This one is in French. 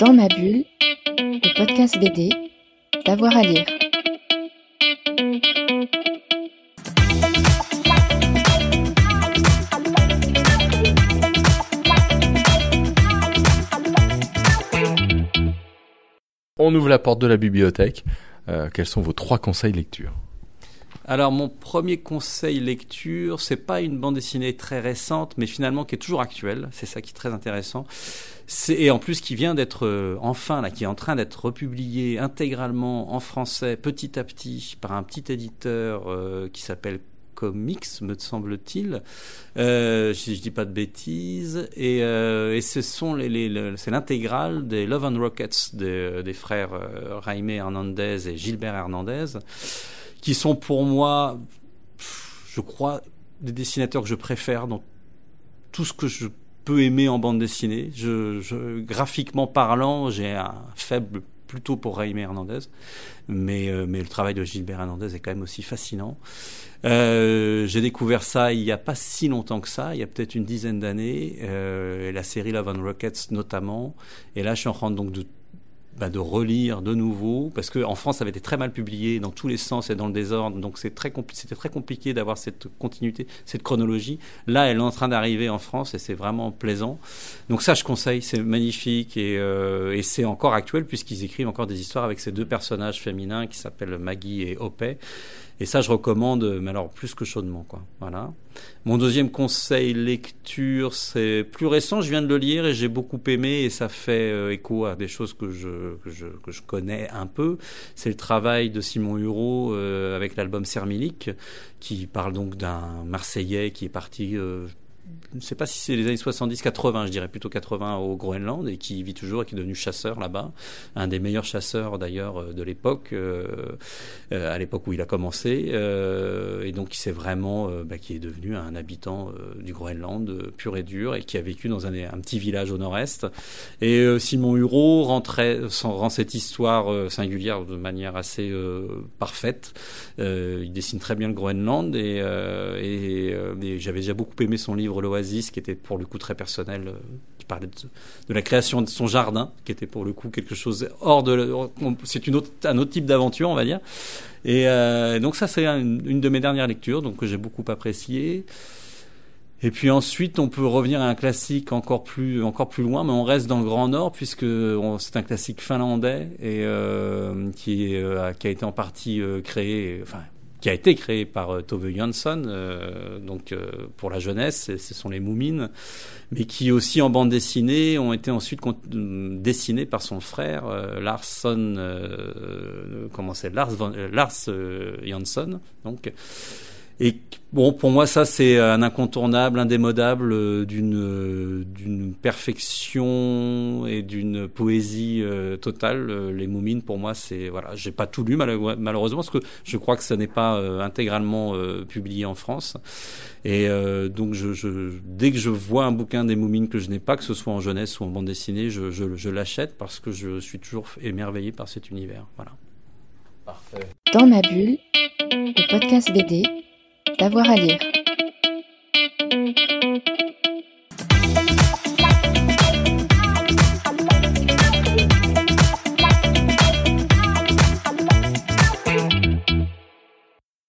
Dans ma bulle, le podcast BD, d'avoir à lire. On ouvre la porte de la bibliothèque. Euh, quels sont vos trois conseils lecture alors mon premier conseil lecture, c'est pas une bande dessinée très récente, mais finalement qui est toujours actuelle. C'est ça qui est très intéressant. Et en plus qui vient d'être euh, enfin là, qui est en train d'être republié intégralement en français petit à petit par un petit éditeur euh, qui s'appelle Comics, me semble-t-il, euh, si je dis pas de bêtises. Et, euh, ce sont les, c'est l'intégrale des Love and Rockets des, frères Jaime Hernandez et Gilbert Hernandez qui sont pour moi, je crois, des dessinateurs que je préfère dans tout ce que je peux aimer en bande dessinée. Je, graphiquement parlant, j'ai un faible plutôt pour Jaime Hernandez, mais, euh, mais le travail de Gilbert Hernandez est quand même aussi fascinant. Euh, j'ai découvert ça il n'y a pas si longtemps que ça, il y a peut-être une dizaine d'années, euh, la série Love and Rockets notamment, et là je suis en train donc de bah, de relire de nouveau, parce qu'en France, ça avait été très mal publié dans tous les sens et dans le désordre, donc c'est très c'était très compliqué d'avoir cette continuité, cette chronologie. Là, elle est en train d'arriver en France et c'est vraiment plaisant. Donc ça, je conseille, c'est magnifique et, euh, et c'est encore actuel puisqu'ils écrivent encore des histoires avec ces deux personnages féminins qui s'appellent Maggie et Opé. Et ça, je recommande, mais alors plus que chaudement, quoi. Voilà. Mon deuxième conseil lecture, c'est plus récent. Je viens de le lire et j'ai beaucoup aimé et ça fait euh, écho à des choses que je, que je, que je connais un peu. C'est le travail de Simon Hureau avec l'album Sermilique, qui parle donc d'un Marseillais qui est parti euh, je ne sais pas si c'est les années 70-80, je dirais plutôt 80 au Groenland, et qui vit toujours et qui est devenu chasseur là-bas. Un des meilleurs chasseurs d'ailleurs euh, de l'époque, euh, euh, à l'époque où il a commencé. Et donc, c'est vraiment, bah, qui est devenu un habitant du Groenland pur et dur, et qui a vécu dans un, petit village au nord-est. Et Simon Hureau rentrait, rend cette histoire singulière de manière assez parfaite. il dessine très bien le Groenland, et j'avais déjà beaucoup aimé son livre l'Oasis, qui était pour le coup très personnel, euh, qui parlait de, la création de son jardin, qui était pour le coup quelque chose hors de... C'est un autre type d'aventure, on va dire. Et euh, donc ça, c'est une, de mes dernières lectures, donc que j'ai beaucoup apprécié. Et puis ensuite, on peut revenir à un classique encore plus, encore plus loin, mais on reste dans le Grand Nord puisque c'est un classique finlandais et euh, euh, qui a été en partie créé, qui a été créé par euh, Tove Jansson, euh, donc euh, pour la jeunesse, ce sont les Moumines, mais qui aussi en bande dessinée ont été ensuite dessinés par son frère euh, euh, comment c'est Lars, Lars Jansson, donc et bon, pour moi, ça c'est un incontournable, indémodable euh, d'une euh, d'une perfection et d'une poésie euh, totale. Les Moumines, pour moi, c'est voilà, j'ai pas tout lu malheureusement parce que je crois que ça n'est pas intégralement publié en France. Et donc, dès que je vois un bouquin des Moumines que je n'ai pas, que ce soit en jeunesse ou en bande dessinée, je, je, je l'achète parce que je suis toujours émerveillé par cet univers. Voilà. Parfait. Dans ma bulle, le podcast BD d'avoir à lire.